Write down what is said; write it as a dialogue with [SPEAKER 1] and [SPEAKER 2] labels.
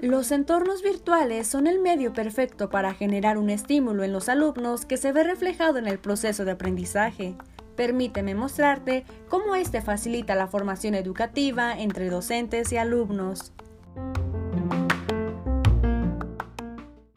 [SPEAKER 1] Los entornos virtuales son el medio perfecto para generar un estímulo en los alumnos que se ve reflejado en el proceso de aprendizaje. Permíteme mostrarte cómo este facilita la formación educativa entre docentes y alumnos.